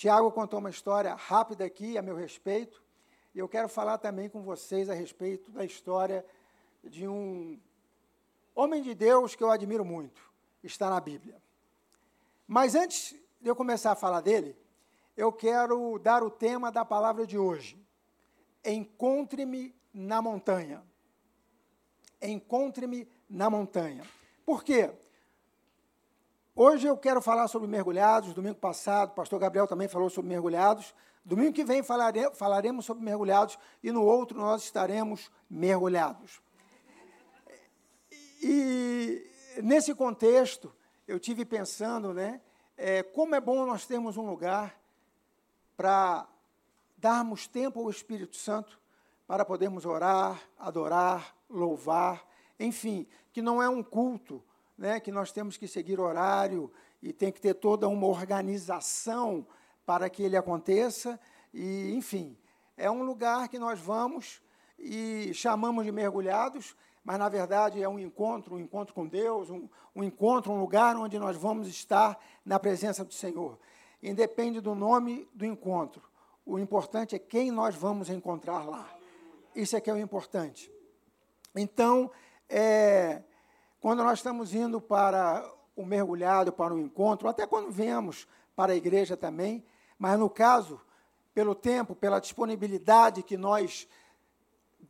Tiago contou uma história rápida aqui a meu respeito e eu quero falar também com vocês a respeito da história de um homem de Deus que eu admiro muito, está na Bíblia. Mas antes de eu começar a falar dele, eu quero dar o tema da palavra de hoje. Encontre-me na montanha. Encontre-me na montanha. Por quê? Hoje eu quero falar sobre mergulhados. Domingo passado, o pastor Gabriel também falou sobre mergulhados. Domingo que vem falare, falaremos sobre mergulhados e no outro nós estaremos mergulhados. E nesse contexto, eu tive pensando, né, é, como é bom nós termos um lugar para darmos tempo ao Espírito Santo para podermos orar, adorar, louvar, enfim, que não é um culto, né, que nós temos que seguir horário e tem que ter toda uma organização para que ele aconteça. E, enfim, é um lugar que nós vamos e chamamos de mergulhados, mas na verdade é um encontro, um encontro com Deus, um, um encontro, um lugar onde nós vamos estar na presença do Senhor. Independe do nome do encontro. O importante é quem nós vamos encontrar lá. Isso é que é o importante. Então, é, quando nós estamos indo para o mergulhado, para o encontro, até quando viemos para a igreja também, mas no caso, pelo tempo, pela disponibilidade que nós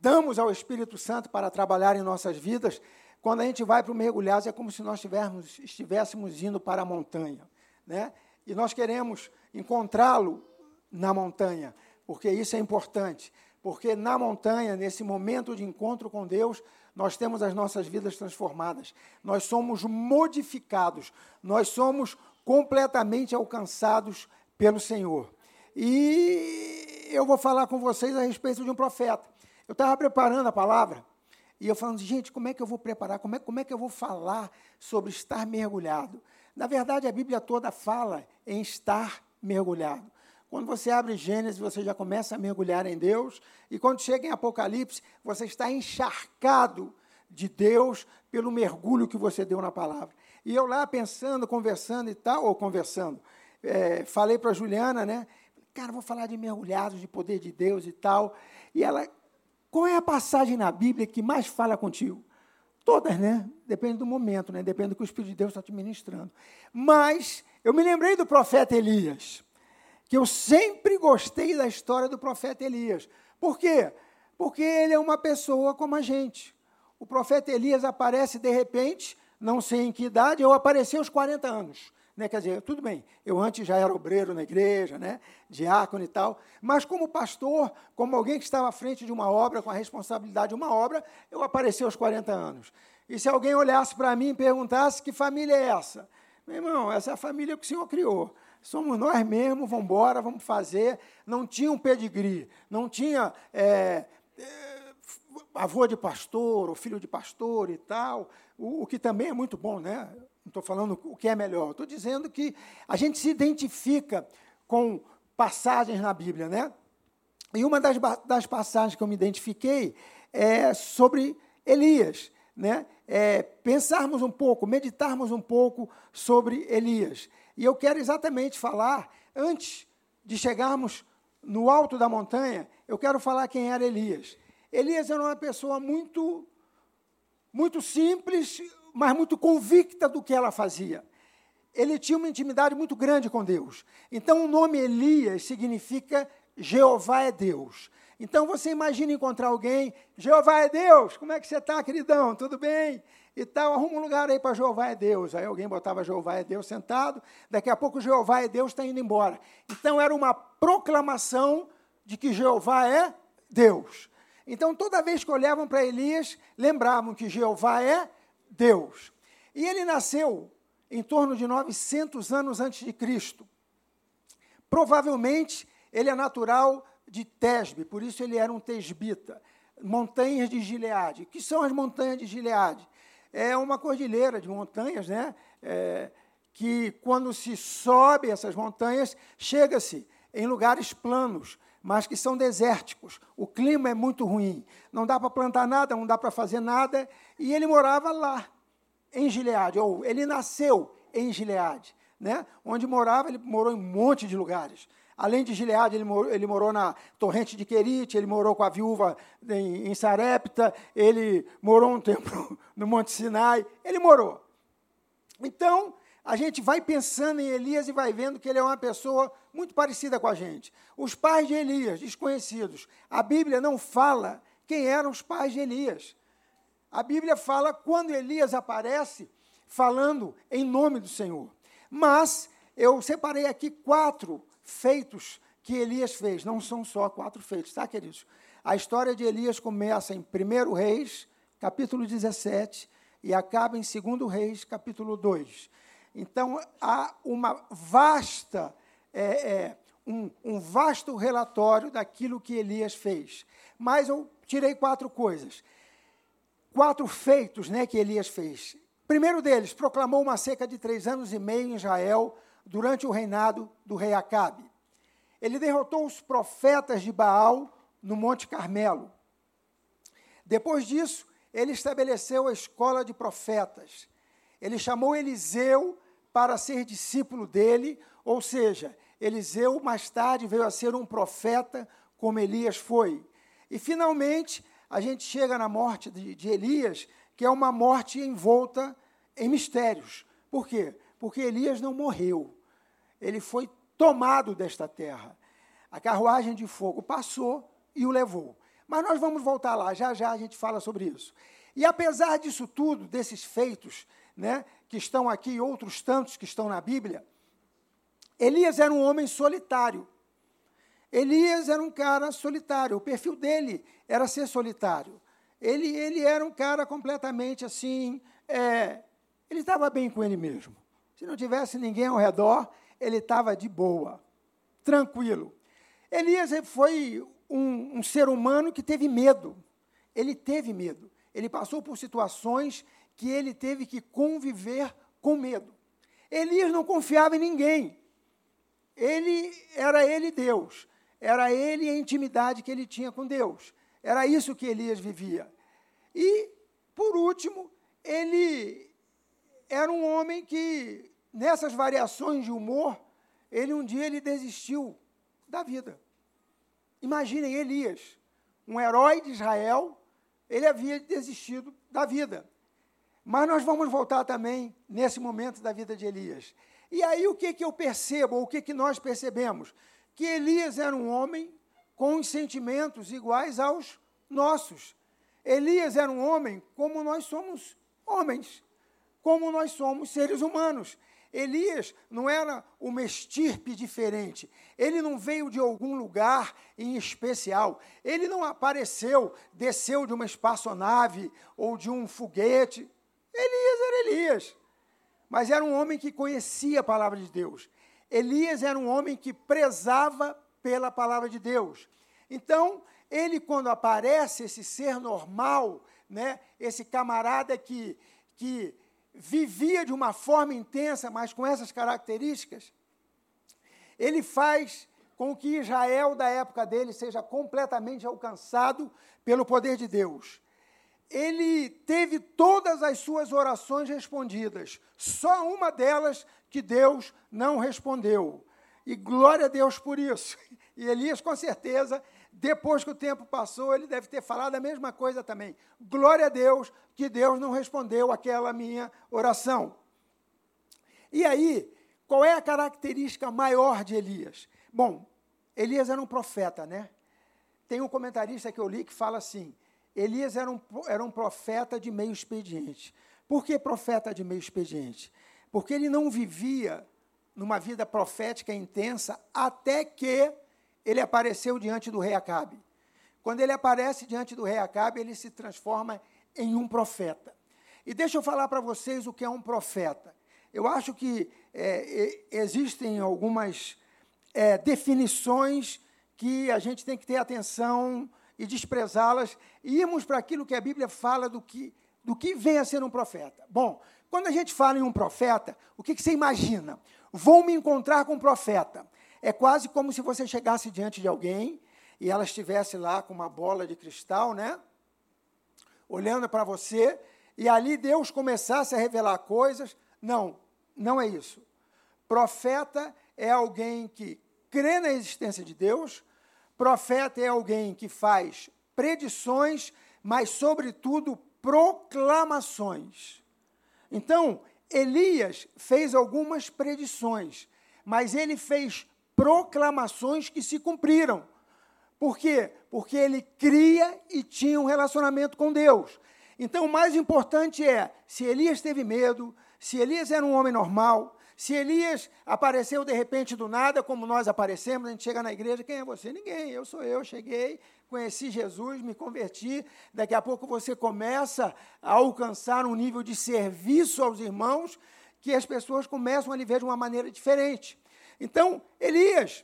damos ao Espírito Santo para trabalhar em nossas vidas, quando a gente vai para o mergulhado, é como se nós estivéssemos, estivéssemos indo para a montanha. Né? E nós queremos encontrá-lo na montanha, porque isso é importante. Porque na montanha, nesse momento de encontro com Deus, nós temos as nossas vidas transformadas. Nós somos modificados. Nós somos completamente alcançados pelo Senhor. E eu vou falar com vocês a respeito de um profeta. Eu estava preparando a palavra e eu falando, gente, como é que eu vou preparar? Como é, como é que eu vou falar sobre estar mergulhado? Na verdade, a Bíblia toda fala em estar mergulhado. Quando você abre Gênesis, você já começa a mergulhar em Deus, e quando chega em Apocalipse, você está encharcado de Deus pelo mergulho que você deu na palavra. E eu lá pensando, conversando e tal, ou conversando, é, falei para a Juliana, né? Cara, vou falar de mergulhados, de poder de Deus e tal. E ela, qual é a passagem na Bíblia que mais fala contigo? Todas, né? Depende do momento, né? Depende do que o Espírito de Deus está te ministrando. Mas eu me lembrei do profeta Elias, que eu sempre gostei da história do profeta Elias. Por quê? Porque ele é uma pessoa como a gente. O profeta Elias aparece de repente, não sei em que idade, eu apareci aos 40 anos. Né? Quer dizer, tudo bem, eu antes já era obreiro na igreja, né? diácono e tal, mas como pastor, como alguém que estava à frente de uma obra, com a responsabilidade de uma obra, eu apareci aos 40 anos. E se alguém olhasse para mim e perguntasse que família é essa? Meu irmão, essa é a família que o Senhor criou. Somos nós mesmos, vamos embora, vamos fazer. Não tinha um pedigree, não tinha é, é, avô de pastor, ou filho de pastor e tal, o, o que também é muito bom, né? Não estou falando o que é melhor, estou dizendo que a gente se identifica com passagens na Bíblia, né? E uma das, das passagens que eu me identifiquei é sobre Elias, né? É, pensarmos um pouco, meditarmos um pouco sobre Elias. E eu quero exatamente falar, antes de chegarmos no alto da montanha, eu quero falar quem era Elias. Elias era uma pessoa muito, muito simples, mas muito convicta do que ela fazia. Ele tinha uma intimidade muito grande com Deus. Então, o nome Elias significa Jeová é Deus. Então, você imagina encontrar alguém, Jeová é Deus, como é que você está, queridão? Tudo bem? E tal, arruma um lugar aí para Jeová é Deus. Aí alguém botava Jeová é Deus sentado, daqui a pouco Jeová é Deus está indo embora. Então, era uma proclamação de que Jeová é Deus. Então, toda vez que olhavam para Elias, lembravam que Jeová é Deus. E ele nasceu em torno de 900 anos antes de Cristo. Provavelmente Ele é natural de Tesbe, por isso ele era um tesbita. Montanhas de Gileade. O que são as montanhas de Gileade? É uma cordilheira de montanhas, né? É, que quando se sobe essas montanhas, chega-se em lugares planos, mas que são desérticos. O clima é muito ruim. Não dá para plantar nada, não dá para fazer nada. E ele morava lá, em Gileade, ou ele nasceu em Gileade, né? onde morava, ele morou em um monte de lugares. Além de Gileade, ele morou, ele morou na torrente de Querite, ele morou com a viúva em, em Sarepta, ele morou um tempo no Monte Sinai, ele morou. Então, a gente vai pensando em Elias e vai vendo que ele é uma pessoa muito parecida com a gente. Os pais de Elias, desconhecidos. A Bíblia não fala quem eram os pais de Elias. A Bíblia fala quando Elias aparece falando em nome do Senhor. Mas eu separei aqui quatro feitos que Elias fez. Não são só quatro feitos, tá, queridos? A história de Elias começa em 1 Reis, capítulo 17, e acaba em 2 Reis, capítulo 2. Então, há uma vasta, é, é, um, um vasto relatório daquilo que Elias fez. Mas eu tirei quatro coisas. Quatro feitos né, que Elias fez. Primeiro deles, proclamou uma seca de três anos e meio em Israel durante o reinado do rei Acabe. Ele derrotou os profetas de Baal no Monte Carmelo. Depois disso, ele estabeleceu a escola de profetas. Ele chamou Eliseu para ser discípulo dele, ou seja, Eliseu mais tarde veio a ser um profeta, como Elias foi. E finalmente, a gente chega na morte de, de Elias, que é uma morte envolta em mistérios. Por quê? Porque Elias não morreu. Ele foi tomado desta terra. A carruagem de fogo passou e o levou. Mas nós vamos voltar lá, já já a gente fala sobre isso. E apesar disso tudo, desses feitos, né, que estão aqui e outros tantos que estão na Bíblia, Elias era um homem solitário. Elias era um cara solitário, o perfil dele era ser solitário. Ele, ele era um cara completamente assim, é, ele estava bem com ele mesmo. Se não tivesse ninguém ao redor, ele estava de boa, tranquilo. Elias foi um, um ser humano que teve medo. Ele teve medo. Ele passou por situações que ele teve que conviver com medo. Elias não confiava em ninguém. Ele era ele Deus. Era ele a intimidade que ele tinha com Deus. Era isso que Elias vivia. E, por último, ele era um homem que, nessas variações de humor, ele um dia ele desistiu da vida. Imaginem Elias, um herói de Israel, ele havia desistido da vida. Mas nós vamos voltar também nesse momento da vida de Elias. E aí o que, que eu percebo, ou o que, que nós percebemos? Que Elias era um homem com sentimentos iguais aos nossos. Elias era um homem como nós somos homens, como nós somos seres humanos. Elias não era uma estirpe diferente. Ele não veio de algum lugar em especial. Ele não apareceu, desceu de uma espaçonave ou de um foguete. Elias era Elias. Mas era um homem que conhecia a palavra de Deus. Elias era um homem que prezava pela palavra de Deus. Então, ele, quando aparece, esse ser normal, né, esse camarada que, que vivia de uma forma intensa, mas com essas características, ele faz com que Israel da época dele seja completamente alcançado pelo poder de Deus ele teve todas as suas orações respondidas, só uma delas que Deus não respondeu. E glória a Deus por isso. E Elias, com certeza, depois que o tempo passou, ele deve ter falado a mesma coisa também. Glória a Deus que Deus não respondeu aquela minha oração. E aí, qual é a característica maior de Elias? Bom, Elias era um profeta, né? Tem um comentarista que eu li que fala assim: Elias era um, era um profeta de meio expediente. Por que profeta de meio expediente? Porque ele não vivia numa vida profética intensa até que ele apareceu diante do rei Acabe. Quando ele aparece diante do rei Acabe, ele se transforma em um profeta. E deixa eu falar para vocês o que é um profeta. Eu acho que é, existem algumas é, definições que a gente tem que ter atenção e desprezá-las, e irmos para aquilo que a Bíblia fala do que, do que vem a ser um profeta. Bom, quando a gente fala em um profeta, o que, que você imagina? Vou me encontrar com um profeta. É quase como se você chegasse diante de alguém e ela estivesse lá com uma bola de cristal, né? Olhando para você, e ali Deus começasse a revelar coisas. Não, não é isso. Profeta é alguém que crê na existência de Deus, profeta é alguém que faz predições, mas, sobretudo, proclamações. Então, Elias fez algumas predições, mas ele fez proclamações que se cumpriram. Por quê? Porque ele cria e tinha um relacionamento com Deus. Então, o mais importante é: se Elias teve medo, se Elias era um homem normal, se Elias apareceu de repente do nada, como nós aparecemos, a gente chega na igreja, quem é você? Ninguém, eu sou eu, cheguei, conheci Jesus, me converti. Daqui a pouco você começa a alcançar um nível de serviço aos irmãos que as pessoas começam a lhe ver de uma maneira diferente. Então, Elias,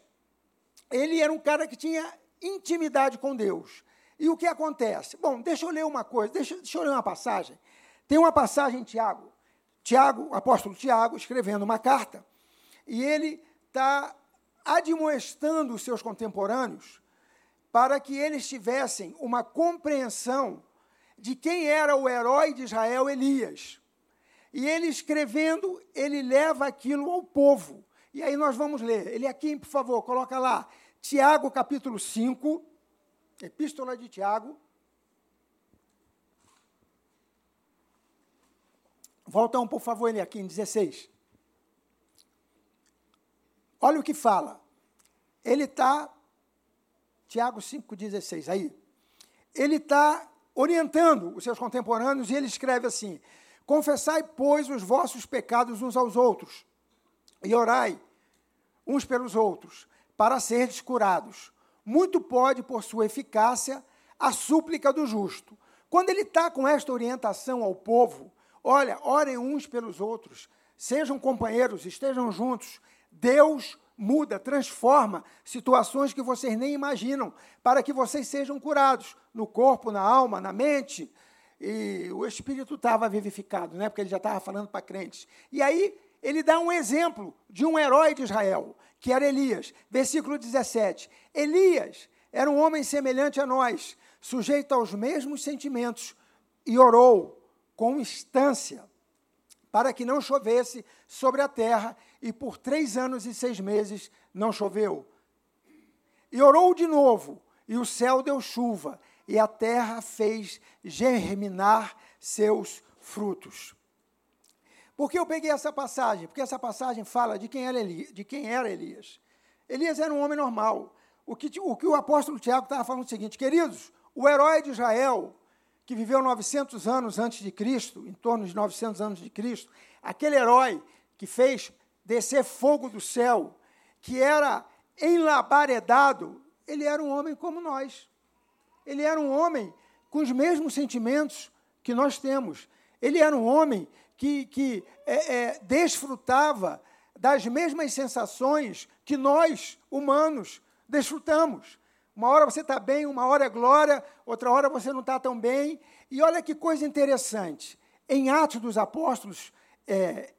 ele era um cara que tinha intimidade com Deus. E o que acontece? Bom, deixa eu ler uma coisa, deixa, deixa eu ler uma passagem. Tem uma passagem em Tiago, Tiago, o apóstolo Tiago, escrevendo uma carta, e ele está admoestando os seus contemporâneos para que eles tivessem uma compreensão de quem era o herói de Israel, Elias. E ele escrevendo, ele leva aquilo ao povo. E aí nós vamos ler. Ele aqui, por favor, coloca lá. Tiago, capítulo 5, Epístola de Tiago. Volta um, por favor, ele aqui em 16. Olha o que fala. Ele está, Tiago 5,16, aí. Ele está orientando os seus contemporâneos e ele escreve assim: Confessai, pois, os vossos pecados uns aos outros, e orai uns pelos outros, para serdes curados muito pode, por sua eficácia, a súplica do justo. Quando ele está com esta orientação ao povo, olha, orem uns pelos outros, sejam companheiros, estejam juntos. Deus muda, transforma situações que vocês nem imaginam, para que vocês sejam curados no corpo, na alma, na mente. E o espírito estava vivificado, né? porque ele já estava falando para crentes. E aí ele dá um exemplo de um herói de Israel, que era Elias. Versículo 17. Elias era um homem semelhante a nós, sujeito aos mesmos sentimentos, e orou com instância para que não chovesse sobre a terra, e por três anos e seis meses não choveu. E orou de novo, e o céu deu chuva, e a terra fez germinar seus frutos. Por que eu peguei essa passagem? Porque essa passagem fala de quem era Elias. De quem era Elias. Elias era um homem normal. O que o, que o apóstolo Tiago estava falando é o seguinte, queridos, o herói de Israel, que viveu 900 anos antes de Cristo, em torno de 900 anos de Cristo, aquele herói que fez descer fogo do céu, que era enlabaredado, ele era um homem como nós. Ele era um homem com os mesmos sentimentos que nós temos. Ele era um homem que, que é, é, desfrutava das mesmas sensações que nós, humanos, desfrutamos. Uma hora você está bem, uma hora é glória, outra hora você não está tão bem. E olha que coisa interessante. Em Atos dos Apóstolos, é,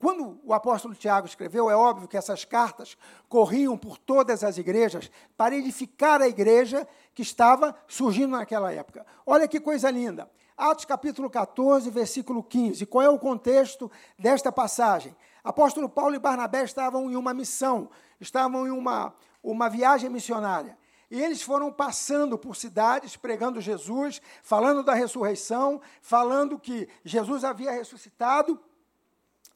quando o apóstolo Tiago escreveu, é óbvio que essas cartas corriam por todas as igrejas para edificar a igreja que estava surgindo naquela época. Olha que coisa linda. Atos capítulo 14, versículo 15. Qual é o contexto desta passagem? Apóstolo Paulo e Barnabé estavam em uma missão, estavam em uma, uma viagem missionária. E eles foram passando por cidades, pregando Jesus, falando da ressurreição, falando que Jesus havia ressuscitado.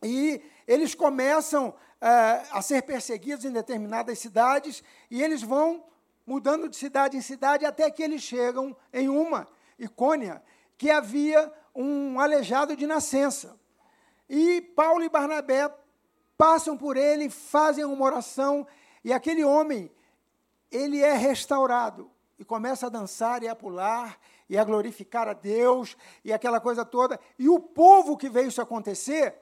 E eles começam é, a ser perseguidos em determinadas cidades, e eles vão mudando de cidade em cidade até que eles chegam em uma, Icônia, que havia um aleijado de nascença. E Paulo e Barnabé passam por ele, fazem uma oração, e aquele homem, ele é restaurado e começa a dançar e a pular e a glorificar a Deus e aquela coisa toda. E o povo que veio isso acontecer,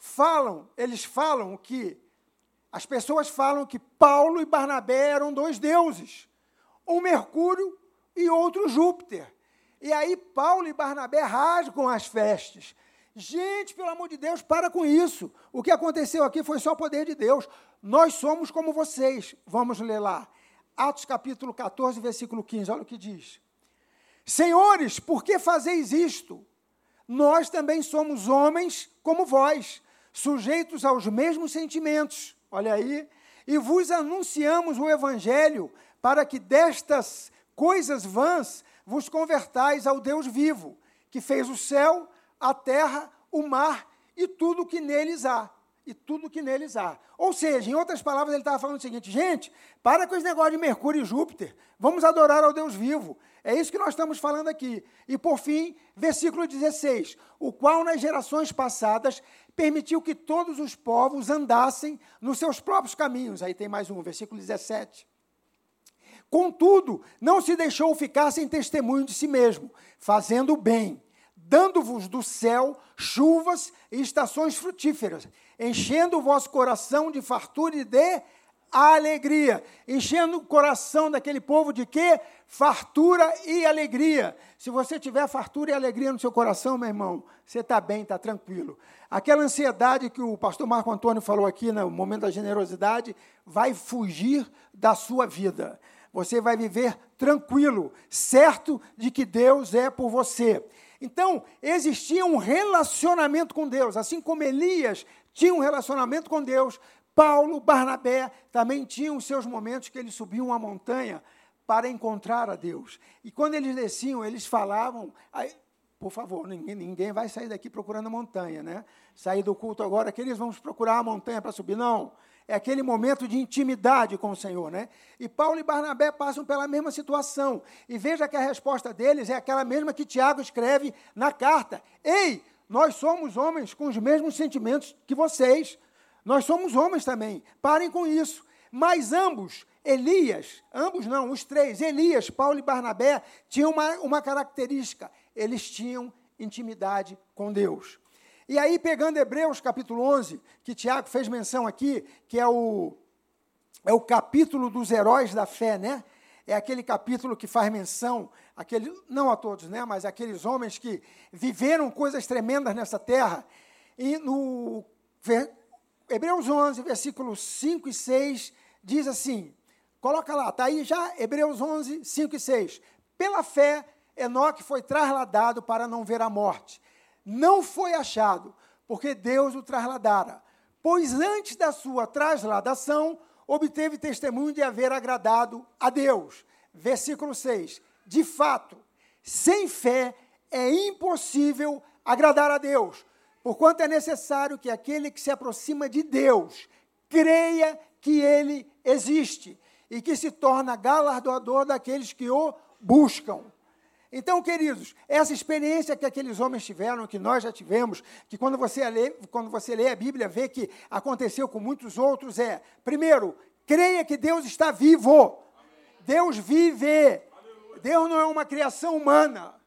falam, eles falam que As pessoas falam que Paulo e Barnabé eram dois deuses, um Mercúrio e outro Júpiter. E aí Paulo e Barnabé rasgam as vestes. Gente, pelo amor de Deus, para com isso. O que aconteceu aqui foi só o poder de Deus. Nós somos como vocês. Vamos ler lá. Atos capítulo 14, versículo 15. Olha o que diz. Senhores, por que fazeis isto? Nós também somos homens como vós, sujeitos aos mesmos sentimentos. Olha aí. E vos anunciamos o evangelho para que destas coisas vãs vos convertais ao Deus vivo, que fez o céu, a terra, o mar e tudo que neles há. E tudo que neles há. Ou seja, em outras palavras, ele estava falando o seguinte: gente, para com esse negócio de Mercúrio e Júpiter, vamos adorar ao Deus vivo. É isso que nós estamos falando aqui. E por fim, versículo 16: o qual nas gerações passadas permitiu que todos os povos andassem nos seus próprios caminhos. Aí tem mais um, versículo 17. Contudo, não se deixou ficar sem testemunho de si mesmo, fazendo o bem dando-vos do céu chuvas e estações frutíferas, enchendo o vosso coração de fartura e de alegria. Enchendo o coração daquele povo de quê? Fartura e alegria. Se você tiver fartura e alegria no seu coração, meu irmão, você está bem, está tranquilo. Aquela ansiedade que o pastor Marco Antônio falou aqui no momento da generosidade vai fugir da sua vida. Você vai viver tranquilo, certo de que Deus é por você. Então, existia um relacionamento com Deus, assim como Elias tinha um relacionamento com Deus, Paulo, Barnabé também tinham seus momentos que eles subiam uma montanha para encontrar a Deus. E quando eles desciam, eles falavam, por favor, ninguém, ninguém vai sair daqui procurando a montanha, né? Sair do culto agora que eles vão procurar a montanha para subir. Não é aquele momento de intimidade com o Senhor, né? E Paulo e Barnabé passam pela mesma situação. E veja que a resposta deles é aquela mesma que Tiago escreve na carta: Ei, nós somos homens com os mesmos sentimentos que vocês. Nós somos homens também. Parem com isso. Mas ambos, Elias, ambos não, os três, Elias, Paulo e Barnabé, tinham uma, uma característica: eles tinham intimidade com Deus. E aí, pegando Hebreus capítulo 11, que Tiago fez menção aqui, que é o, é o capítulo dos heróis da fé, né? É aquele capítulo que faz menção, aquele, não a todos, né? Mas aqueles homens que viveram coisas tremendas nessa terra. E no Hebreus 11, versículos 5 e 6, diz assim: coloca lá, está aí já, Hebreus 11, 5 e 6. Pela fé, Enoque foi trasladado para não ver a morte não foi achado, porque Deus o trasladara. Pois antes da sua trasladação, obteve testemunho de haver agradado a Deus. Versículo 6. De fato, sem fé é impossível agradar a Deus, porquanto é necessário que aquele que se aproxima de Deus creia que ele existe e que se torna galardoador daqueles que o buscam. Então, queridos, essa experiência que aqueles homens tiveram, que nós já tivemos, que quando você lê, quando você lê a Bíblia, vê que aconteceu com muitos outros, é, primeiro, creia que Deus está vivo. Deus vive. Deus não é uma criação humana.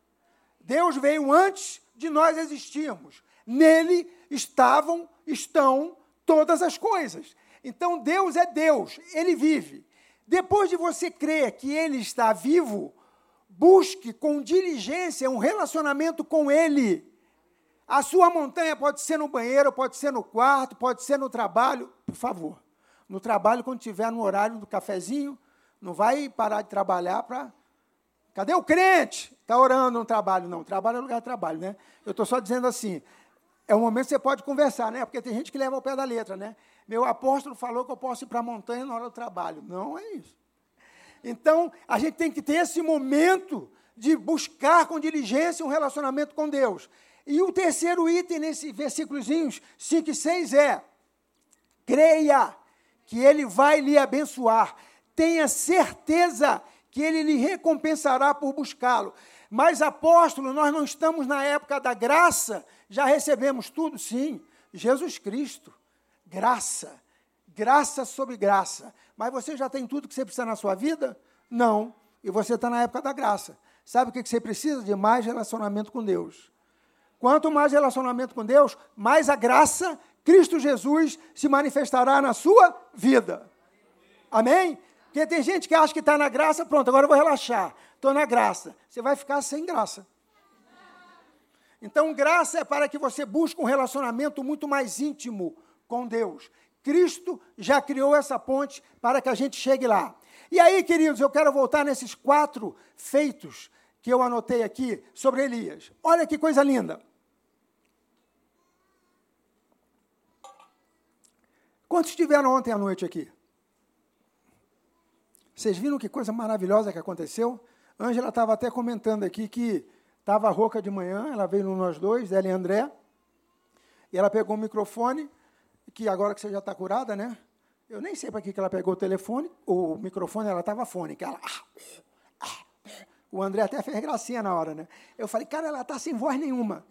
Deus veio antes de nós existirmos. Nele estavam, estão todas as coisas. Então Deus é Deus, ele vive. Depois de você crer que ele está vivo, Busque com diligência um relacionamento com Ele. A sua montanha pode ser no banheiro, pode ser no quarto, pode ser no trabalho. Por favor, no trabalho, quando estiver no horário do cafezinho, não vai parar de trabalhar para. Cadê o crente? Está orando no trabalho. Não, trabalho é lugar de trabalho, né? Eu estou só dizendo assim. É um momento que você pode conversar, né? Porque tem gente que leva ao pé da letra, né? Meu apóstolo falou que eu posso ir para a montanha na hora do trabalho. Não é isso. Então, a gente tem que ter esse momento de buscar com diligência um relacionamento com Deus. E o terceiro item nesse versículozinhos 5 e 6 é: creia que Ele vai lhe abençoar, tenha certeza que Ele lhe recompensará por buscá-lo. Mas, apóstolo, nós não estamos na época da graça, já recebemos tudo, sim. Jesus Cristo, graça graça sobre graça. Mas você já tem tudo que você precisa na sua vida? Não. E você está na época da graça. Sabe o que você precisa? De mais relacionamento com Deus. Quanto mais relacionamento com Deus, mais a graça Cristo Jesus se manifestará na sua vida. Amém? Porque tem gente que acha que está na graça, pronto, agora eu vou relaxar. Estou na graça. Você vai ficar sem graça. Então, graça é para que você busque um relacionamento muito mais íntimo com Deus. Cristo já criou essa ponte para que a gente chegue lá. E aí, queridos, eu quero voltar nesses quatro feitos que eu anotei aqui sobre Elias. Olha que coisa linda. Quantos estiveram ontem à noite aqui? Vocês viram que coisa maravilhosa que aconteceu? Ângela estava até comentando aqui que estava rouca de manhã, ela veio no Nós Dois, ela e André, e ela pegou o microfone, que agora que você já está curada, né? Eu nem sei para que ela pegou o telefone, o microfone, ela estava fônica. Ela, ah, ah, o André até fez gracinha na hora, né? Eu falei, cara, ela está sem voz nenhuma.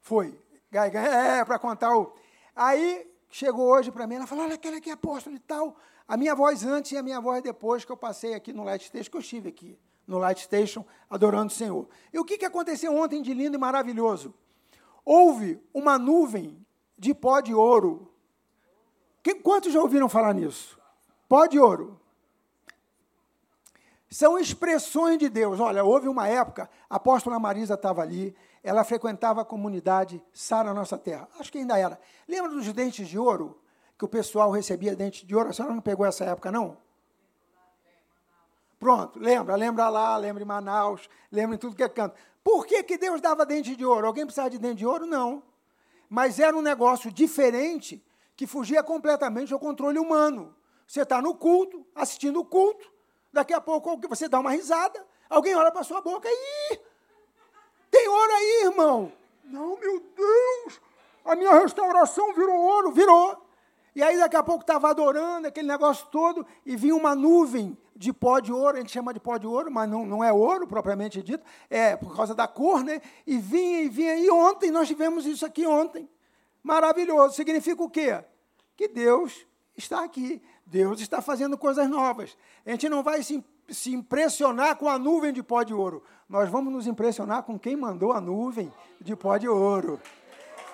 Foi. É, para contar o. Aí chegou hoje para mim, ela falou: olha, aquele aqui é apóstolo e tal. A minha voz antes e a minha voz depois que eu passei aqui no Light Station, que eu estive aqui no Light Station, adorando o Senhor. E o que, que aconteceu ontem de lindo e maravilhoso? Houve uma nuvem de pó de ouro. Que, quantos já ouviram falar nisso? Pó de ouro. São expressões de Deus. Olha, houve uma época, a apóstola Marisa estava ali, ela frequentava a comunidade Sara Nossa Terra. Acho que ainda era. Lembra dos dentes de ouro? Que o pessoal recebia dentes de ouro? A senhora não pegou essa época, não? Pronto, lembra, lembra lá, lembra em Manaus, lembra em tudo que é canto. Por que, que Deus dava dente de ouro? Alguém precisava de dente de ouro? Não. Mas era um negócio diferente que fugia completamente ao controle humano. Você está no culto, assistindo o culto, daqui a pouco você dá uma risada, alguém olha para sua boca e tem ouro aí, irmão. Não, meu Deus, a minha restauração virou ouro, virou. E aí daqui a pouco estava adorando aquele negócio todo e vinha uma nuvem de pó de ouro, a gente chama de pó de ouro, mas não, não é ouro propriamente dito, é por causa da cor, né? E vinha e vinha. E ontem, nós tivemos isso aqui ontem. Maravilhoso. Significa o quê? Que Deus está aqui. Deus está fazendo coisas novas. A gente não vai se se impressionar com a nuvem de pó de ouro. Nós vamos nos impressionar com quem mandou a nuvem de pó de ouro.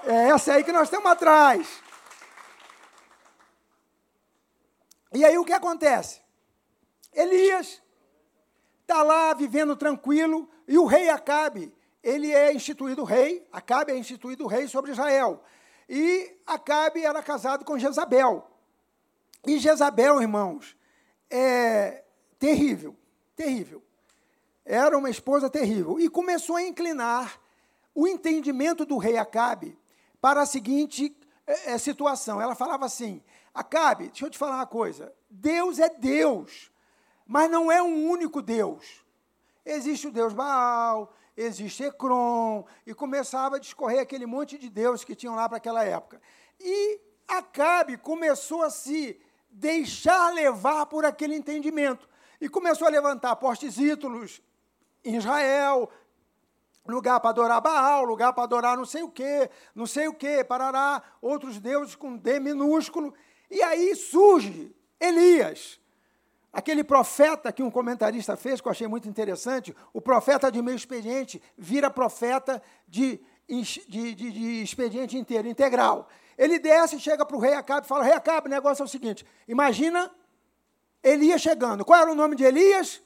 É essa aí que nós estamos atrás. E aí o que acontece? Elias está lá vivendo tranquilo e o rei Acabe, ele é instituído rei, Acabe é instituído rei sobre Israel. E Acabe era casado com Jezabel. E Jezabel, irmãos, é, terrível, terrível. Era uma esposa terrível. E começou a inclinar o entendimento do rei Acabe para a seguinte é, situação. Ela falava assim: Acabe, deixa eu te falar uma coisa. Deus é Deus, mas não é um único Deus. Existe o Deus Baal, existe Ecrom, e começava a discorrer aquele monte de deuses que tinham lá para aquela época. E Acabe começou a se deixar levar por aquele entendimento e começou a levantar postes ídolos em Israel, lugar para adorar Baal, lugar para adorar não sei o quê, não sei o quê, parará, outros deuses com D minúsculo. E aí surge Elias, aquele profeta que um comentarista fez, que eu achei muito interessante, o profeta de meio expediente vira profeta de, de, de, de expediente inteiro, integral. Ele desce, chega para o rei Acabe e fala, rei Acabe, o negócio é o seguinte, imagina Elias chegando. Qual era o nome de Elias?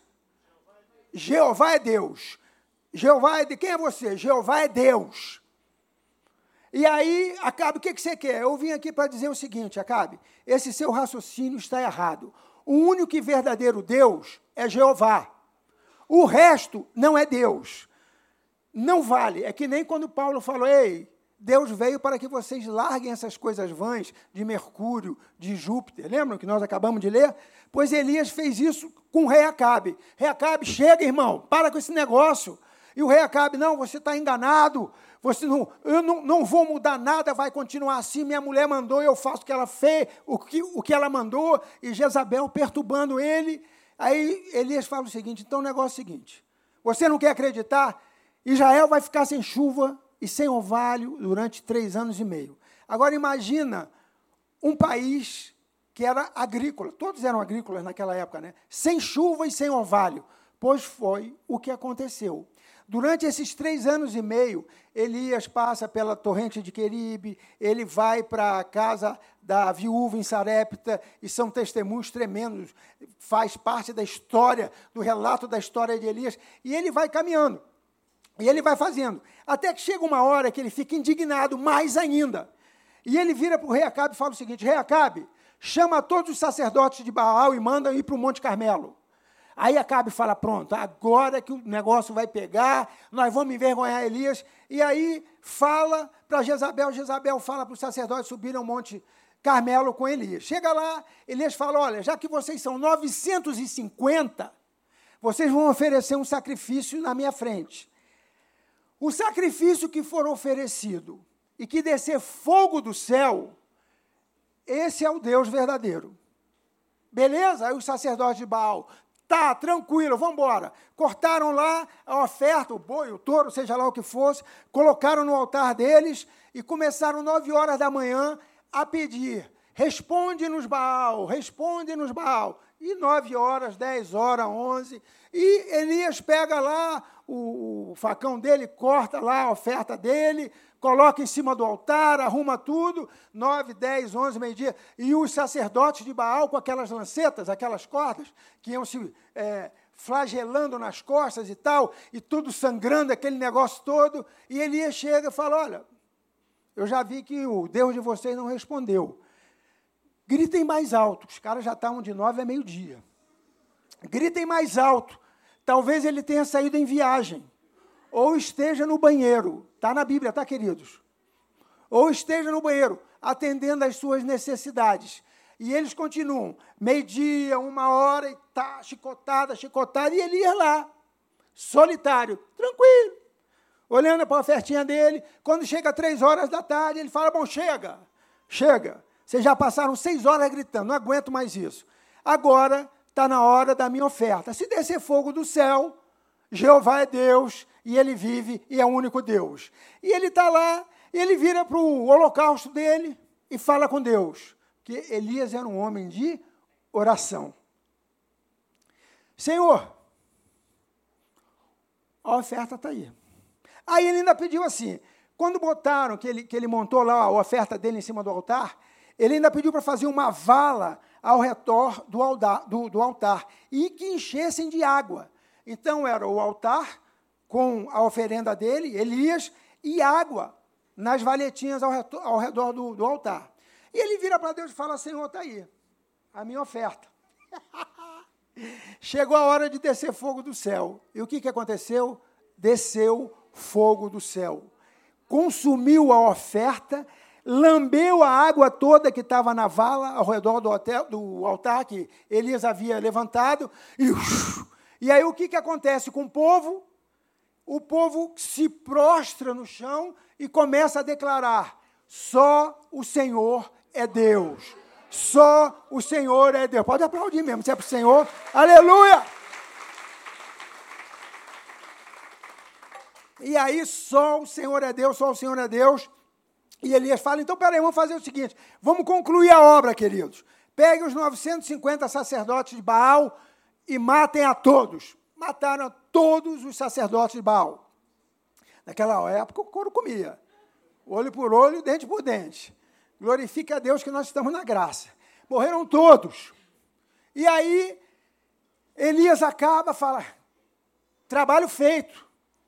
Jeová é Deus. Jeová é de quem é você? Jeová é Deus. E aí, Acabe, o que, que você quer? Eu vim aqui para dizer o seguinte, Acabe, esse seu raciocínio está errado. O único e verdadeiro Deus é Jeová. O resto não é Deus. Não vale. É que nem quando Paulo falou, ei, Deus veio para que vocês larguem essas coisas vãs de Mercúrio, de Júpiter. Lembram que nós acabamos de ler? Pois Elias fez isso com o rei Acabe. Rei Acabe, chega, irmão, para com esse negócio. E o rei Acabe, não, você está enganado. Você não, eu não, não vou mudar nada, vai continuar assim. Minha mulher mandou, eu faço o que ela fez, o que, o que ela mandou. E Jezabel perturbando ele. Aí Elias fala o seguinte: então o negócio é o seguinte: você não quer acreditar? Israel vai ficar sem chuva e sem orvalho durante três anos e meio. Agora imagina um país que era agrícola, todos eram agrícolas naquela época, né? sem chuva e sem orvalho. Pois foi o que aconteceu. Durante esses três anos e meio, Elias passa pela torrente de Queribe, ele vai para a casa da viúva em Sarepta, e são testemunhos tremendos, faz parte da história, do relato da história de Elias, e ele vai caminhando, e ele vai fazendo, até que chega uma hora que ele fica indignado mais ainda, e ele vira para o rei Acabe e fala o seguinte, rei Acabe, chama todos os sacerdotes de Baal e manda ir para o Monte Carmelo. Aí Acabe fala: pronto, agora que o negócio vai pegar, nós vamos envergonhar Elias. E aí fala para Jezabel, Jezabel fala para os sacerdotes subirem ao Monte Carmelo com Elias. Chega lá, Elias fala: olha, já que vocês são 950, vocês vão oferecer um sacrifício na minha frente. O sacrifício que for oferecido e que descer fogo do céu, esse é o Deus verdadeiro. Beleza? Aí os sacerdotes de Baal Tá, tranquilo, vamos embora. Cortaram lá a oferta, o boi, o touro, seja lá o que fosse, colocaram no altar deles e começaram nove horas da manhã a pedir: responde-nos, Baal, responde-nos, Baal. E nove horas, dez horas, onze. E Elias pega lá o, o facão dele, corta lá a oferta dele, coloca em cima do altar, arruma tudo, nove, dez, onze, meio-dia, e os sacerdotes de Baal com aquelas lancetas, aquelas cordas, que iam se é, flagelando nas costas e tal, e tudo sangrando, aquele negócio todo, e Elias chega e fala, olha, eu já vi que o Deus de vocês não respondeu. Gritem mais alto, os caras já estavam de nove a meio-dia. Gritem mais alto, talvez ele tenha saído em viagem ou esteja no banheiro, está na Bíblia, tá, queridos? Ou esteja no banheiro, atendendo às suas necessidades. E eles continuam, meio-dia, uma hora, e tá, chicotada, chicotada, e ele ia lá, solitário, tranquilo, olhando para a ofertinha dele. Quando chega três horas da tarde, ele fala: Bom, chega, chega. Vocês já passaram seis horas gritando, não aguento mais isso. Agora está na hora da minha oferta. Se descer fogo do céu, Jeová é Deus e ele vive e é o único Deus. E ele está lá, e ele vira para o holocausto dele e fala com Deus, que Elias era um homem de oração. Senhor, a oferta está aí. Aí ele ainda pediu assim, quando botaram, que ele, que ele montou lá a oferta dele em cima do altar, ele ainda pediu para fazer uma vala ao redor do do, do altar e que enchessem de água. Então era o altar com a oferenda dele, Elias, e água nas valhetinhas ao, redor, ao redor do, do, altar. E ele vira para Deus e fala: Senhor, está aí, a minha oferta. Chegou a hora de descer fogo do céu. E o que, que aconteceu? Desceu fogo do céu. Consumiu a oferta, lambeu a água toda que estava na vala ao redor do, hotel, do altar que Elias havia levantado, e e aí o que, que acontece com o povo? O povo se prostra no chão e começa a declarar: só o Senhor é Deus. Só o Senhor é Deus. Pode aplaudir mesmo, se é para o Senhor. Aleluia! E aí, só o Senhor é Deus, só o Senhor é Deus. E Elias fala: então, peraí, vamos fazer o seguinte: vamos concluir a obra, queridos. Peguem os 950 sacerdotes de Baal, e matem a todos. Mataram todos os sacerdotes de Baal. Naquela época, o couro comia. Olho por olho, dente por dente. Glorifique a Deus que nós estamos na graça. Morreram todos. E aí, Elias acaba, fala: trabalho feito.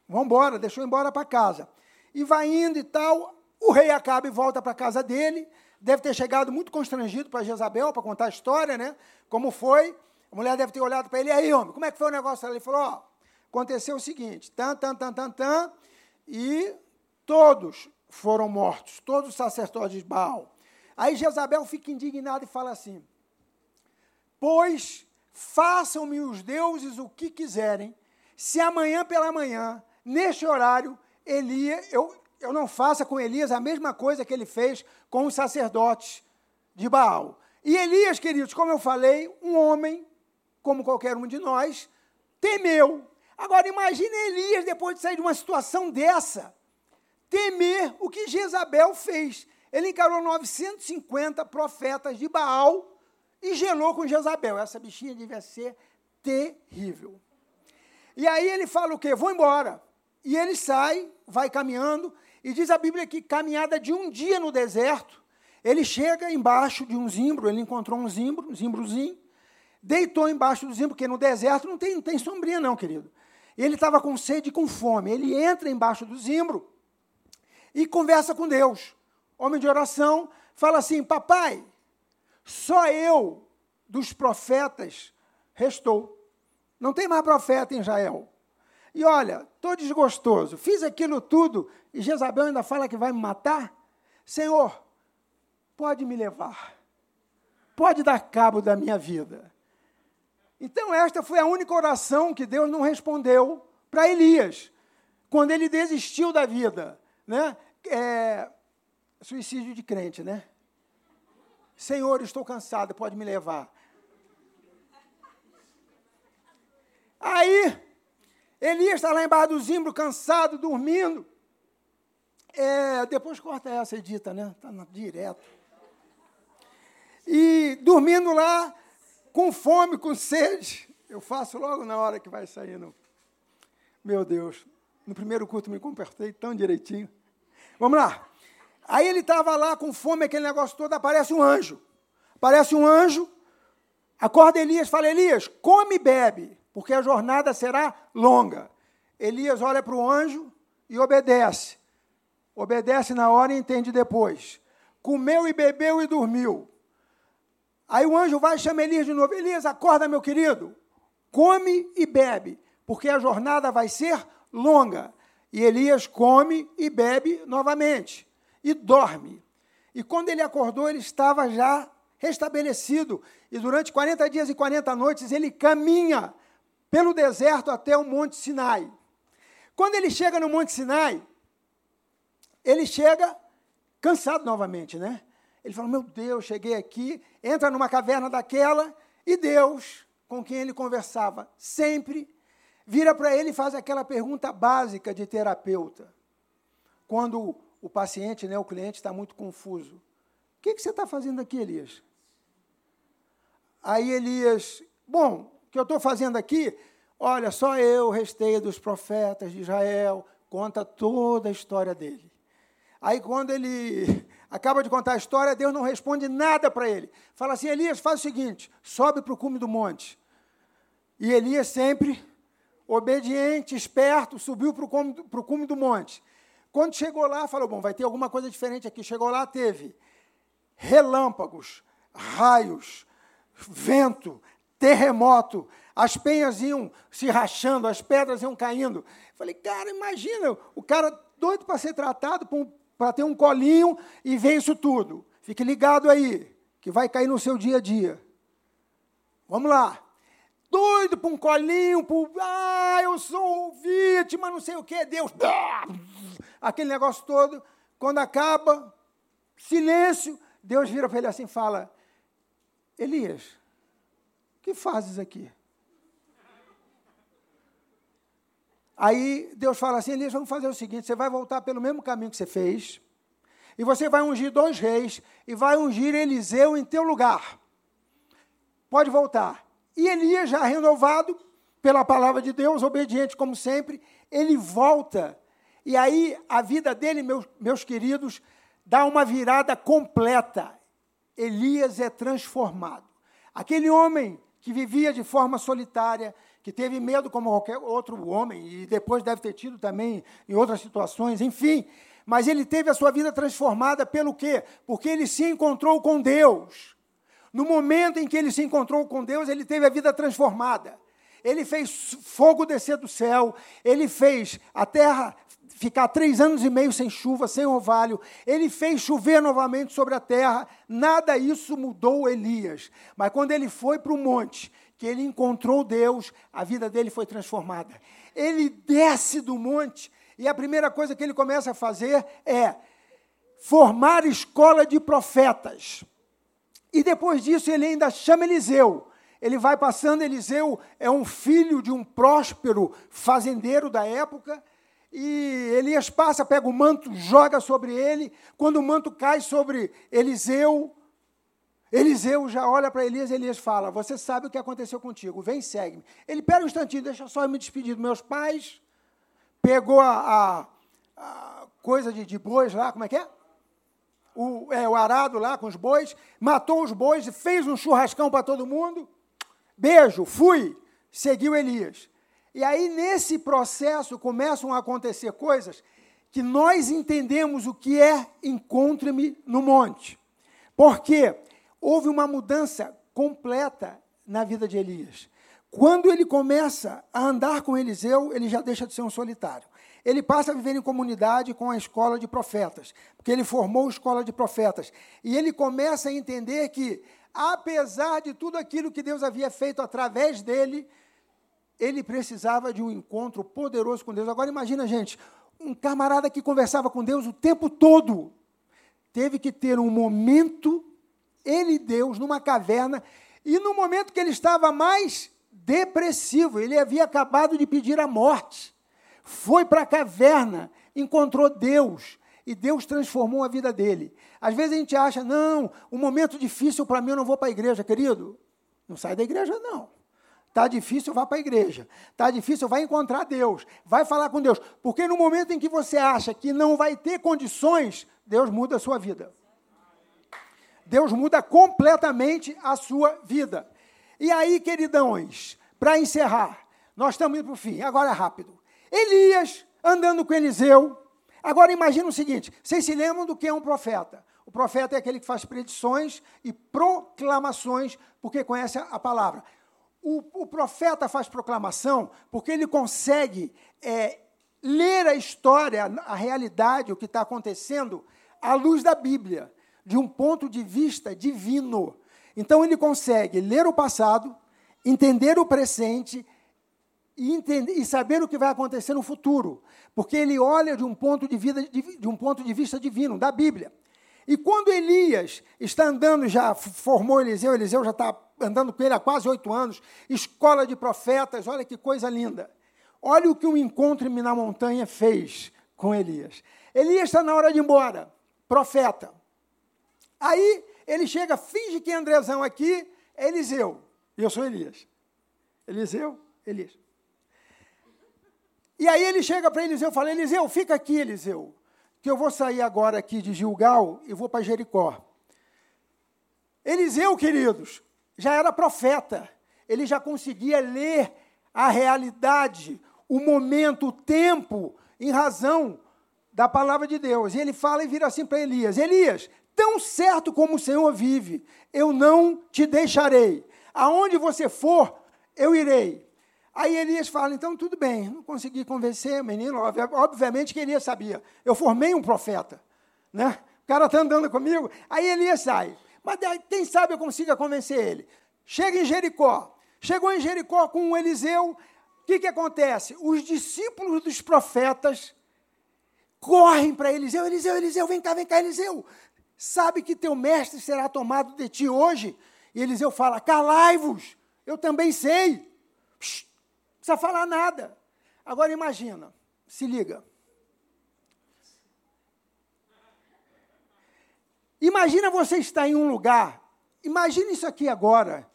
Vamos embora, deixou embora para casa. E vai indo e tal. O rei acaba e volta para casa dele. Deve ter chegado muito constrangido para Jezabel, para contar a história, né? Como foi. A mulher deve ter olhado para ele, e aí, homem, como é que foi o negócio? Ele falou, ó, aconteceu o seguinte, tan, tan, tan, tan, tan, e todos foram mortos, todos os sacerdotes de Baal. Aí Jezabel fica indignada e fala assim, pois façam-me os deuses o que quiserem, se amanhã pela manhã, neste horário, Elias, eu, eu não faça com Elias a mesma coisa que ele fez com os sacerdotes de Baal. E Elias, queridos, como eu falei, um homem como qualquer um de nós, temeu. Agora imagine Elias, depois de sair de uma situação dessa, temer o que Jezabel fez. Ele encarou 950 profetas de Baal e gelou com Jezabel. Essa bichinha devia ser terrível. E aí ele fala o quê? Vou embora. E ele sai, vai caminhando, e diz a Bíblia que caminhada de um dia no deserto, ele chega embaixo de um zimbro, ele encontrou um zimbro, um zimbrozinho, deitou embaixo do zimbro, porque no deserto não tem, não tem sombrinha não, querido. Ele estava com sede e com fome. Ele entra embaixo do zimbro e conversa com Deus. Homem de oração, fala assim: Papai, só eu dos profetas restou. Não tem mais profeta em Israel. E olha, estou desgostoso, fiz aquilo tudo e Jezabel ainda fala que vai me matar? Senhor, pode me levar, pode dar cabo da minha vida. Então, esta foi a única oração que Deus não respondeu para Elias, quando ele desistiu da vida. Né? É, suicídio de crente, né? Senhor, estou cansado, pode me levar. Aí, Elias está lá embaixo do zimbro, cansado, dormindo. É, depois corta essa edita, né? Está direto. E dormindo lá, com fome, com sede. Eu faço logo na hora que vai saindo. Meu Deus, no primeiro culto me comportei tão direitinho. Vamos lá. Aí ele estava lá com fome, aquele negócio todo, aparece um anjo. Aparece um anjo, acorda Elias, fala, Elias, come e bebe porque a jornada será longa. Elias olha para o anjo e obedece. Obedece na hora e entende depois. Comeu e bebeu e dormiu. Aí o anjo vai e chama Elias de novo. Elias, acorda, meu querido. Come e bebe, porque a jornada vai ser longa. E Elias come e bebe novamente. E dorme. E quando ele acordou, ele estava já restabelecido. E durante 40 dias e 40 noites ele caminha pelo deserto até o Monte Sinai. Quando ele chega no Monte Sinai, ele chega cansado novamente, né? Ele fala: Meu Deus, cheguei aqui, entra numa caverna daquela, e Deus, com quem ele conversava sempre, vira para ele e faz aquela pergunta básica de terapeuta. Quando o paciente, né, o cliente, está muito confuso: O que, que você está fazendo aqui, Elias? Aí Elias, bom, que eu estou fazendo aqui, olha, só eu restei dos profetas de Israel, conta toda a história dele. Aí, quando ele acaba de contar a história, Deus não responde nada para ele. Fala assim: Elias, faz o seguinte, sobe para o cume do monte. E Elias, sempre obediente, esperto, subiu para o cume, do monte. Quando chegou lá, falou: Bom, vai ter alguma coisa diferente aqui. Chegou lá, teve relâmpagos, raios, vento, terremoto, as penhas iam se rachando, as pedras iam caindo. Falei, cara, imagina, o cara doido para ser tratado, para ter um colinho e ver isso tudo. Fique ligado aí, que vai cair no seu dia a dia. Vamos lá. Doido para um colinho, por, ah, eu sou vítima, não sei o que, Deus. Aquele negócio todo. Quando acaba, silêncio, Deus vira para ele assim e fala: Elias, que fazes aqui? Aí Deus fala assim: Elias, vamos fazer o seguinte: você vai voltar pelo mesmo caminho que você fez, e você vai ungir dois reis, e vai ungir Eliseu em teu lugar. Pode voltar. E Elias, já renovado pela palavra de Deus, obediente como sempre, ele volta. E aí a vida dele, meus, meus queridos, dá uma virada completa. Elias é transformado. Aquele homem que vivia de forma solitária, que teve medo como qualquer outro homem, e depois deve ter tido também em outras situações, enfim. Mas ele teve a sua vida transformada pelo quê? Porque ele se encontrou com Deus. No momento em que ele se encontrou com Deus, ele teve a vida transformada. Ele fez fogo descer do céu, ele fez a terra ficar três anos e meio sem chuva, sem orvalho, ele fez chover novamente sobre a terra, nada isso mudou Elias. Mas quando ele foi para o monte, que ele encontrou Deus, a vida dele foi transformada. Ele desce do monte e a primeira coisa que ele começa a fazer é formar escola de profetas. E depois disso ele ainda chama Eliseu. Ele vai passando, Eliseu é um filho de um próspero fazendeiro da época, e Elias passa, pega o manto, joga sobre ele. Quando o manto cai sobre Eliseu, Eliseu já olha para Elias e Elias fala: Você sabe o que aconteceu contigo, vem, segue-me. Ele, pera um instantinho, deixa só eu me despedir dos meus pais. Pegou a, a, a coisa de, de bois lá, como é que é? O, é, o arado lá com os bois, matou os bois, fez um churrascão para todo mundo. Beijo, fui, seguiu Elias. E aí, nesse processo, começam a acontecer coisas que nós entendemos o que é encontre-me no monte. Porque houve uma mudança completa na vida de Elias. Quando ele começa a andar com Eliseu, ele já deixa de ser um solitário. Ele passa a viver em comunidade com a escola de profetas, porque ele formou a escola de profetas. E ele começa a entender que, apesar de tudo aquilo que Deus havia feito através dele, ele precisava de um encontro poderoso com Deus. Agora imagina, gente, um camarada que conversava com Deus o tempo todo, teve que ter um momento, ele Deus, numa caverna, e no momento que ele estava mais depressivo, ele havia acabado de pedir a morte, foi para a caverna, encontrou Deus, e Deus transformou a vida dele. Às vezes a gente acha, não, um momento difícil para mim, eu não vou para a igreja, querido. Não sai da igreja, não. Está difícil, vá para a igreja. Está difícil, vai encontrar Deus. Vai falar com Deus. Porque no momento em que você acha que não vai ter condições, Deus muda a sua vida. Deus muda completamente a sua vida. E aí, queridões, para encerrar, nós estamos indo para o fim, agora é rápido. Elias andando com Eliseu. Agora imagina o seguinte: vocês se lembram do que é um profeta? O profeta é aquele que faz predições e proclamações, porque conhece a palavra. O, o profeta faz proclamação porque ele consegue é, ler a história, a realidade, o que está acontecendo, à luz da Bíblia, de um ponto de vista divino. Então ele consegue ler o passado, entender o presente e, entender, e saber o que vai acontecer no futuro, porque ele olha de um ponto de, vida, de, de um ponto de vista divino, da Bíblia. E quando Elias está andando, já formou Eliseu, Eliseu já está andando com ele há quase oito anos, escola de profetas, olha que coisa linda. Olha o que um encontro na montanha fez com Elias. Elias está na hora de ir embora, profeta. Aí ele chega, finge que é Andrezão aqui, é Eliseu. E eu sou Elias. Eliseu, Elias. E aí ele chega para Eliseu e fala: Eliseu, fica aqui, Eliseu, que eu vou sair agora aqui de Gilgal e vou para Jericó. Eliseu, queridos, já era profeta, ele já conseguia ler a realidade, o momento, o tempo, em razão da palavra de Deus. E ele fala e vira assim para Elias: Elias, tão certo como o Senhor vive, eu não te deixarei. Aonde você for, eu irei. Aí Elias fala: então tudo bem, não consegui convencer o menino, obviamente que Elias sabia. Eu formei um profeta, né? O cara está andando comigo. Aí Elias sai. Mas quem sabe eu consiga convencer ele. Chega em Jericó. Chegou em Jericó com o Eliseu. O que, que acontece? Os discípulos dos profetas correm para Eliseu. Eliseu, Eliseu, vem cá, vem cá, Eliseu. Sabe que teu mestre será tomado de ti hoje? E Eliseu fala: calai-vos, eu também sei. Psh, não precisa falar nada. Agora imagina, se liga. Imagina você estar em um lugar, imagine isso aqui agora.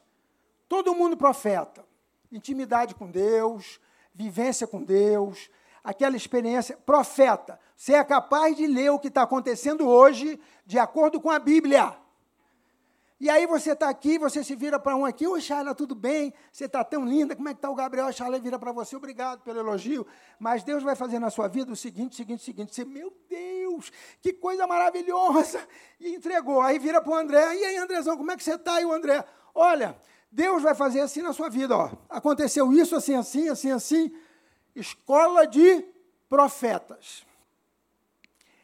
Todo mundo profeta, intimidade com Deus, vivência com Deus, aquela experiência. Profeta, você é capaz de ler o que está acontecendo hoje de acordo com a Bíblia. E aí você está aqui, você se vira para um aqui, oi Charla, tudo bem? Você está tão linda, como é que está o Gabriel? A Charla vira para você, obrigado pelo elogio. Mas Deus vai fazer na sua vida o seguinte, seguinte, seguinte. Você, meu Deus, que coisa maravilhosa! E entregou. Aí vira para o André, e aí, Andrezão, como é que você está? E o André, olha, Deus vai fazer assim na sua vida, ó. Aconteceu isso, assim, assim, assim, assim. Escola de profetas.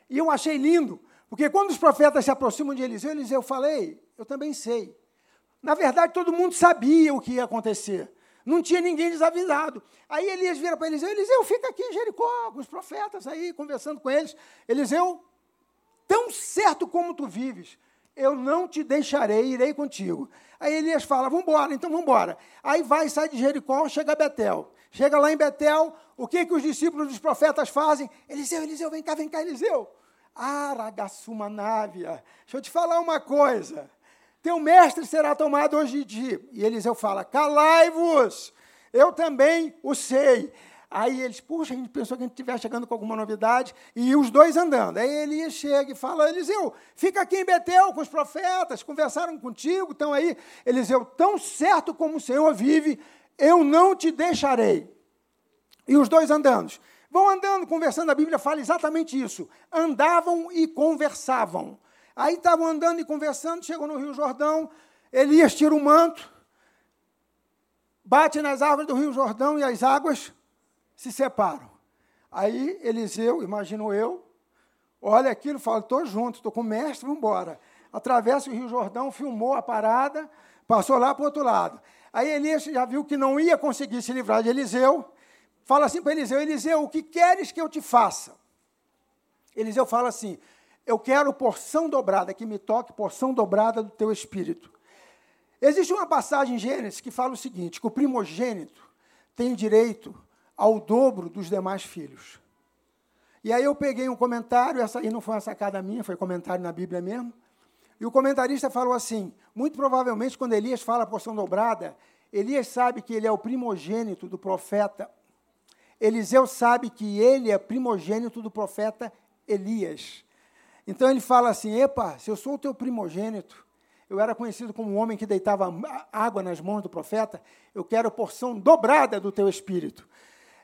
E eu achei lindo, porque quando os profetas se aproximam de Eliseu, Eliseu falei, eu também sei. Na verdade, todo mundo sabia o que ia acontecer. Não tinha ninguém desavisado. Aí Elias vira para Eliseu, Eliseu, fica aqui em Jericó, com os profetas aí, conversando com eles. Eliseu, tão certo como tu vives, eu não te deixarei, irei contigo. Aí Elias fala, vamos embora, então vamos embora. Aí vai, sai de Jericó, chega a Betel. Chega lá em Betel, o que, que os discípulos dos profetas fazem? Eliseu, Eliseu, vem cá, vem cá, Eliseu. Aragassumanávia. Deixa eu te falar uma coisa. teu mestre será tomado hoje de ti. E Eliseu fala: Calai-vos, eu também o sei. Aí eles, puxa, a gente pensou que a gente estivesse chegando com alguma novidade, e os dois andando. Aí Elias chega e fala: Eliseu, fica aqui em Betel com os profetas, conversaram contigo, estão aí. Eliseu, tão certo como o Senhor vive, eu não te deixarei. E os dois andando. Vão andando, conversando, a Bíblia fala exatamente isso. Andavam e conversavam. Aí estavam andando e conversando, chegou no Rio Jordão, Elias tira o manto, bate nas árvores do Rio Jordão e as águas se separam. Aí Eliseu, imagino eu, olha aquilo fala: estou junto, estou com o mestre, vamos embora. Atravessa o Rio Jordão, filmou a parada, passou lá para o outro lado. Aí Elias já viu que não ia conseguir se livrar de Eliseu, fala assim para Eliseu: Eliseu, o que queres que eu te faça? Eliseu fala assim: Eu quero porção dobrada, que me toque porção dobrada do teu espírito. Existe uma passagem em Gênesis que fala o seguinte: que o primogênito tem direito ao dobro dos demais filhos. E aí eu peguei um comentário, essa não foi uma sacada minha, foi comentário na Bíblia mesmo. E o comentarista falou assim: muito provavelmente, quando Elias fala a porção dobrada, Elias sabe que ele é o primogênito do profeta. Eliseu sabe que ele é primogênito do profeta Elias. Então ele fala assim: Epa, se eu sou o teu primogênito, eu era conhecido como um homem que deitava água nas mãos do profeta, eu quero porção dobrada do teu espírito.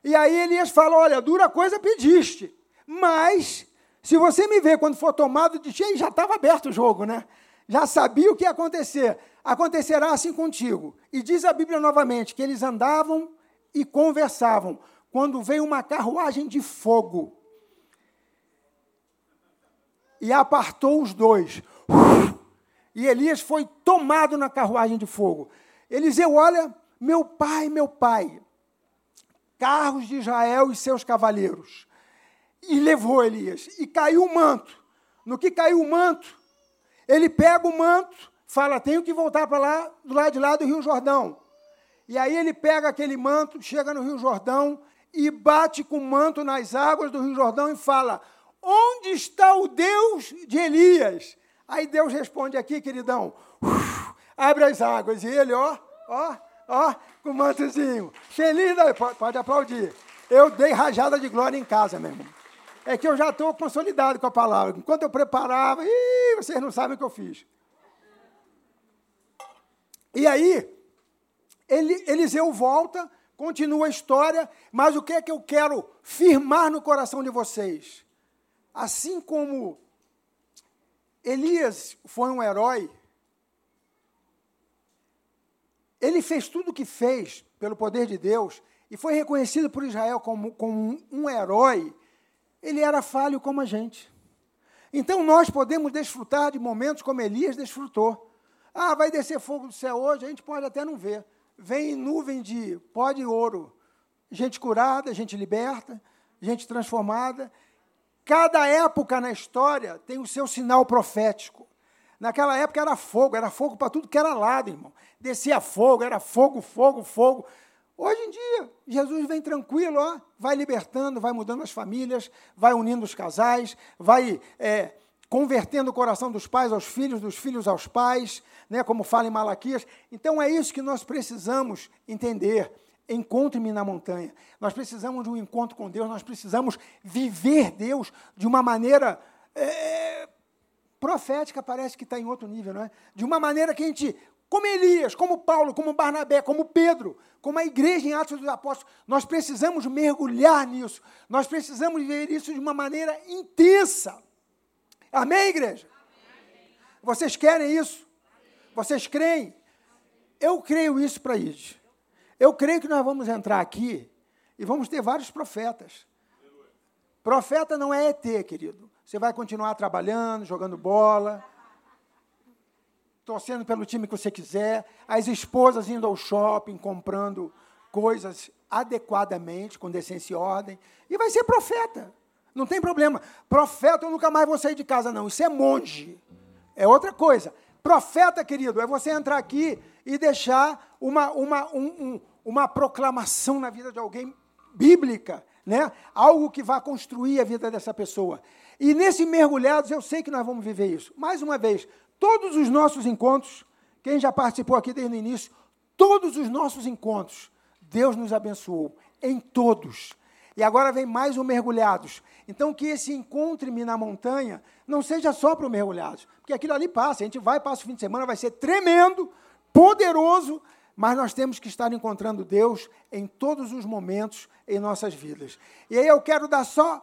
E aí Elias fala: Olha, dura coisa pediste, mas se você me ver quando for tomado de ti, já estava aberto o jogo, né? Já sabia o que ia acontecer. Acontecerá assim contigo. E diz a Bíblia novamente que eles andavam e conversavam quando veio uma carruagem de fogo e apartou os dois. E Elias foi tomado na carruagem de fogo. Eliseu, olha, meu pai, meu pai, carros de Israel e seus cavaleiros. E levou Elias. E caiu o manto. No que caiu o manto, ele pega o manto, fala: tenho que voltar para lá, do lado de lá do Rio Jordão. E aí ele pega aquele manto, chega no Rio Jordão e bate com o manto nas águas do Rio Jordão e fala: Onde está o Deus de Elias? Aí Deus responde aqui, queridão: abre as águas. E ele, ó, ó, ó, com o mantozinho. Feliz, pode, aplaudir. Eu dei rajada de glória em casa, meu irmão. É que eu já estou consolidado com a palavra. Enquanto eu preparava, ih, vocês não sabem o que eu fiz. E aí, ele, Eliseu volta, continua a história, mas o que é que eu quero firmar no coração de vocês? Assim como Elias foi um herói, ele fez tudo o que fez pelo poder de Deus e foi reconhecido por Israel como, como um herói. Ele era falho como a gente. Então nós podemos desfrutar de momentos como Elias desfrutou. Ah, vai descer fogo do céu hoje, a gente pode até não ver. Vem nuvem de pó de ouro. Gente curada, gente liberta, gente transformada. Cada época na história tem o seu sinal profético. Naquela época era fogo, era fogo para tudo que era lado, irmão. Descia fogo, era fogo, fogo, fogo. Hoje em dia, Jesus vem tranquilo, ó, vai libertando, vai mudando as famílias, vai unindo os casais, vai é, convertendo o coração dos pais aos filhos, dos filhos aos pais, né, como fala em Malaquias. Então é isso que nós precisamos entender. Encontre-me na montanha. Nós precisamos de um encontro com Deus, nós precisamos viver Deus de uma maneira é, profética, parece que está em outro nível, não é? De uma maneira que a gente como Elias, como Paulo, como Barnabé, como Pedro, como a igreja em Atos dos Apóstolos, nós precisamos mergulhar nisso. Nós precisamos ver isso de uma maneira intensa. Amém, igreja? Vocês querem isso? Vocês creem? Eu creio isso para isso. Eu creio que nós vamos entrar aqui e vamos ter vários profetas. Profeta não é ET, querido. Você vai continuar trabalhando, jogando bola torcendo pelo time que você quiser, as esposas indo ao shopping, comprando coisas adequadamente, com decência e ordem, e vai ser profeta. Não tem problema. Profeta eu nunca mais vou sair de casa, não. Isso é monge. É outra coisa. Profeta, querido, é você entrar aqui e deixar uma, uma, um, um, uma proclamação na vida de alguém bíblica, né? algo que vai construir a vida dessa pessoa. E nesse mergulhados, eu sei que nós vamos viver isso. Mais uma vez, Todos os nossos encontros, quem já participou aqui desde o início, todos os nossos encontros, Deus nos abençoou, em todos. E agora vem mais um mergulhados. Então, que esse encontre-me na montanha não seja só para o mergulhados, porque aquilo ali passa, a gente vai, passa o fim de semana, vai ser tremendo, poderoso, mas nós temos que estar encontrando Deus em todos os momentos em nossas vidas. E aí eu quero dar só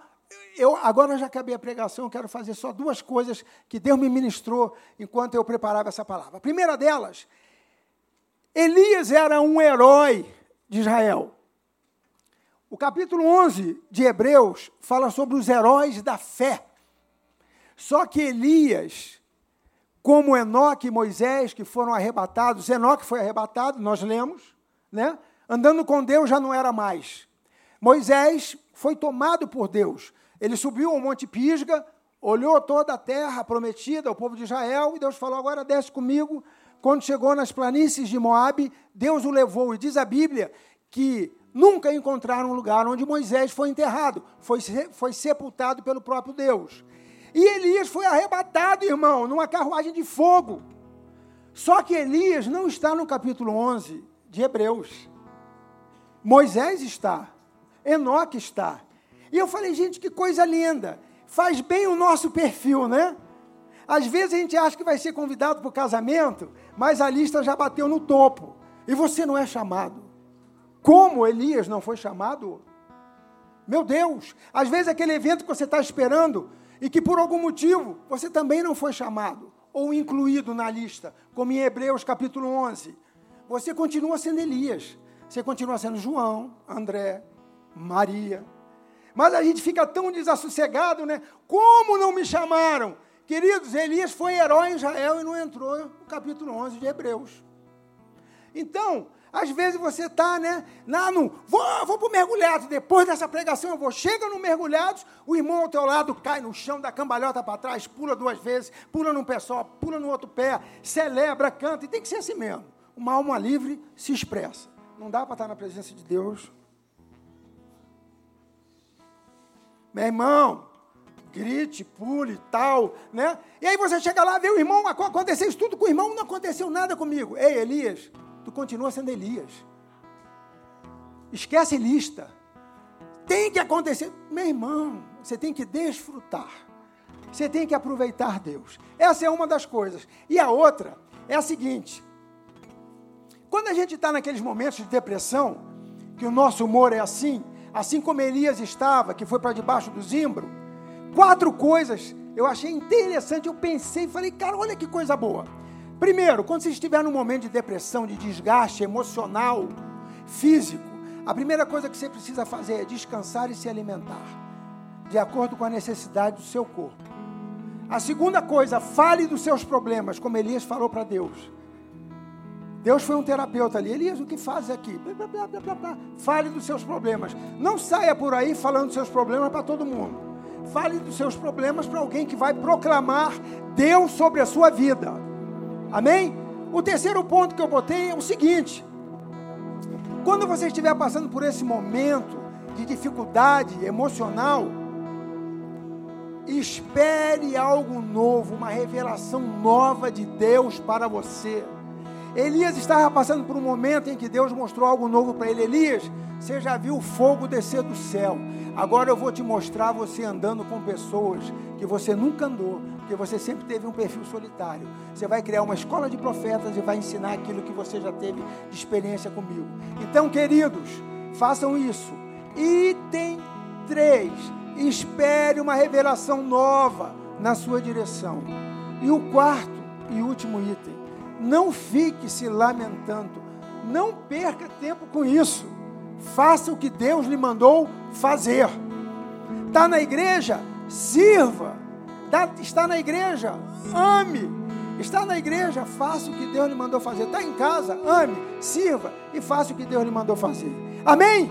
eu agora já acabei a pregação, eu quero fazer só duas coisas que Deus me ministrou enquanto eu preparava essa palavra. A primeira delas, Elias era um herói de Israel. O capítulo 11 de Hebreus fala sobre os heróis da fé. Só que Elias, como Enoque e Moisés, que foram arrebatados, Enoque foi arrebatado, nós lemos, né? Andando com Deus já não era mais. Moisés foi tomado por Deus. Ele subiu ao Monte Pisga, olhou toda a terra prometida ao povo de Israel, e Deus falou: agora desce comigo. Quando chegou nas planícies de Moabe, Deus o levou, e diz a Bíblia que nunca encontraram um lugar onde Moisés foi enterrado, foi, foi sepultado pelo próprio Deus. E Elias foi arrebatado, irmão, numa carruagem de fogo. Só que Elias não está no capítulo 11 de Hebreus. Moisés está, Enoque está. E eu falei, gente, que coisa linda. Faz bem o nosso perfil, né? Às vezes a gente acha que vai ser convidado para o casamento, mas a lista já bateu no topo. E você não é chamado. Como Elias não foi chamado? Meu Deus, às vezes aquele evento que você está esperando e que por algum motivo você também não foi chamado ou incluído na lista, como em Hebreus capítulo 11. Você continua sendo Elias, você continua sendo João, André, Maria. Mas a gente fica tão desassossegado, né? Como não me chamaram? Queridos, Elias foi herói em Israel e não entrou no capítulo 11 de Hebreus. Então, às vezes você está, né? Lá no, vou, vou para o mergulhado. Depois dessa pregação eu vou. Chega no mergulhado, o irmão ao teu lado cai no chão, dá cambalhota para trás, pula duas vezes, pula num pé só, pula no outro pé, celebra, canta. E tem que ser assim mesmo. Uma alma livre se expressa. Não dá para estar na presença de Deus. Meu irmão, grite, pule, tal, né? E aí você chega lá, vê o irmão, aconteceu isso tudo com o irmão, não aconteceu nada comigo. Ei, Elias, tu continua sendo Elias. Esquece lista. Tem que acontecer. Meu irmão, você tem que desfrutar. Você tem que aproveitar Deus. Essa é uma das coisas. E a outra é a seguinte: quando a gente está naqueles momentos de depressão, que o nosso humor é assim, assim como Elias estava, que foi para debaixo do zimbro, quatro coisas eu achei interessante. Eu pensei e falei, cara, olha que coisa boa. Primeiro, quando você estiver num momento de depressão, de desgaste emocional, físico, a primeira coisa que você precisa fazer é descansar e se alimentar, de acordo com a necessidade do seu corpo. A segunda coisa, fale dos seus problemas, como Elias falou para Deus. Deus foi um terapeuta ali. Elias, o que faz aqui? Blá, blá, blá, fale dos seus problemas. Não saia por aí falando dos seus problemas para todo mundo. Fale dos seus problemas para alguém que vai proclamar Deus sobre a sua vida. Amém? O terceiro ponto que eu botei é o seguinte: quando você estiver passando por esse momento de dificuldade emocional, espere algo novo, uma revelação nova de Deus para você. Elias estava passando por um momento em que Deus mostrou algo novo para ele. Elias, você já viu o fogo descer do céu. Agora eu vou te mostrar você andando com pessoas que você nunca andou, porque você sempre teve um perfil solitário. Você vai criar uma escola de profetas e vai ensinar aquilo que você já teve de experiência comigo. Então, queridos, façam isso. Item 3. Espere uma revelação nova na sua direção. E o quarto e último item não fique se lamentando. Não perca tempo com isso. Faça o que Deus lhe mandou fazer. Está na igreja? Sirva. Está na igreja? Ame. Está na igreja? Faça o que Deus lhe mandou fazer. Está em casa? Ame, sirva e faça o que Deus lhe mandou fazer. Amém?